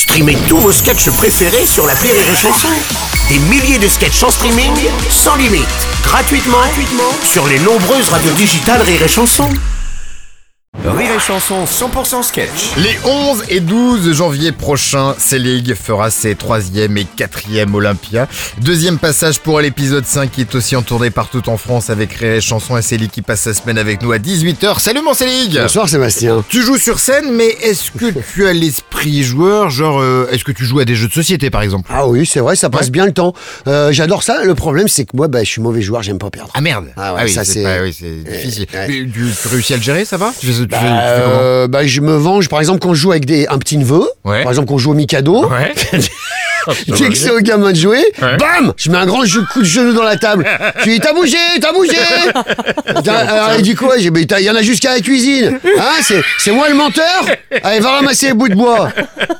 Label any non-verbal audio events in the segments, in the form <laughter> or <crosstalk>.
Streamez tous vos sketchs préférés sur la Rire et Chanson. Des milliers de sketchs en streaming, sans limite, gratuitement, gratuitement sur les nombreuses radios digitales Rire et Chanson. Rire et Chanson 100% sketch. Les 11 et 12 janvier prochains, C-League fera ses troisième et quatrième Olympia. Deuxième passage pour l'épisode 5 qui est aussi en tournée partout en France avec Rire et Chanson et Céline qui passe sa semaine avec nous à 18h. Salut mon Céline Bonsoir Sébastien. Tu joues sur scène, mais est-ce que <laughs> tu as l'esprit joueur Genre, euh, est-ce que tu joues à des jeux de société par exemple? Ah oui, c'est vrai, ça passe bien le temps. Euh, J'adore ça. Le problème, c'est que moi, bah, je suis mauvais joueur, j'aime pas perdre. Ah merde Ah ouais, oui, ça, c'est- pas- oui, c'est difficile. ouais. Mais Tu, tu réussis à le gérer, ça va? Tu fais, tu fais- tu fais comment? Euh, bah, je me venge, par exemple, quand je joue avec des, un petit neveu, Ouais. par exemple, quand je joue au Mikado, <laughs> Que c'est au gamin de jouer, Ouais. bam Je mets un grand jeu- coup de genou dans la table. <laughs> Je dis, t'as bougé, t'as bougé <laughs> Alors il dit quoi? J'ai dit, il y en a jusqu'à la cuisine. Hein, c'est, moi le menteur? Allez, va ramasser les bouts de bois.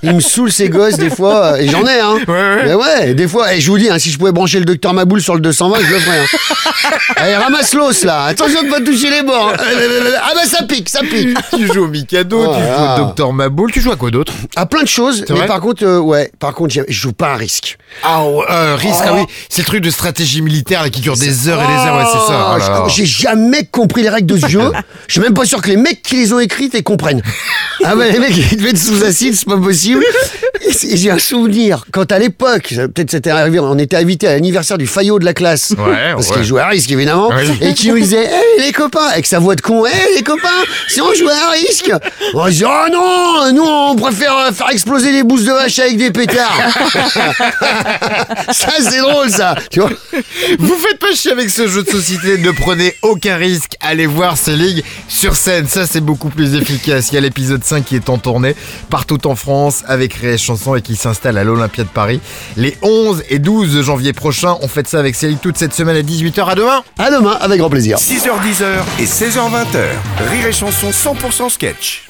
Il me saoule ces gosses, des fois, et j'en ai, hein. ouais. Mais ouais, des fois, et je vous dis, hein, si je pouvais brancher le docteur Maboul sur le 220, je le ferais. hein. <laughs> Allez, ramasse l'os, là. Attention de pas toucher les bords. Ah bah ça pique, ça pique. Tu joues au Mikado, tu Voilà. joues au Docteur Maboul, tu joues à quoi d'autre? À plein de choses, mais par contre, euh, ouais, par contre, j'ai- je joue pas à risque. Ah, ouais, euh, risque, ah oui, c'est le truc de stratégie militaire là, qui dure des heures et des heures, ouais, c'est ça. Oh. Oh, J'ai jamais compris les règles de ce jeu. <laughs> Je suis même pas sûr que les mecs qui les ont écrites les comprennent. <laughs> Ah ouais, les mecs, ils devaient être sous acide, c'est pas possible. J'ai un souvenir, quand à l'époque, peut-être c'était arrivé, on était invité à l'anniversaire du faillot de la classe. Ouais, <laughs> Parce ouais. qu'il jouait à risque, évidemment. Oui. Et qui nous disait, hé les copains, avec sa voix de con, hé les copains, si on jouait à risque. On disait, oh non, nous on préfère euh, faire exploser les bousses de vache avec des pétards. <laughs> ça c'est drôle ça, tu vois. Vous faites pas chier avec ce jeu de société, ne prenez aucun risque, allez voir ces ligues sur scène, ça c'est beaucoup plus efficace. Il y a l'épisode 5 qui est en tournée partout en France avec Ré Chanson et qui s'installe à l'Olympia de Paris les 11 et 12 janvier prochains. On fait ça avec Céline toute cette semaine à 18h à demain. À demain, avec grand plaisir. 6h10 et 16h20. Rire et Chanson 100% sketch.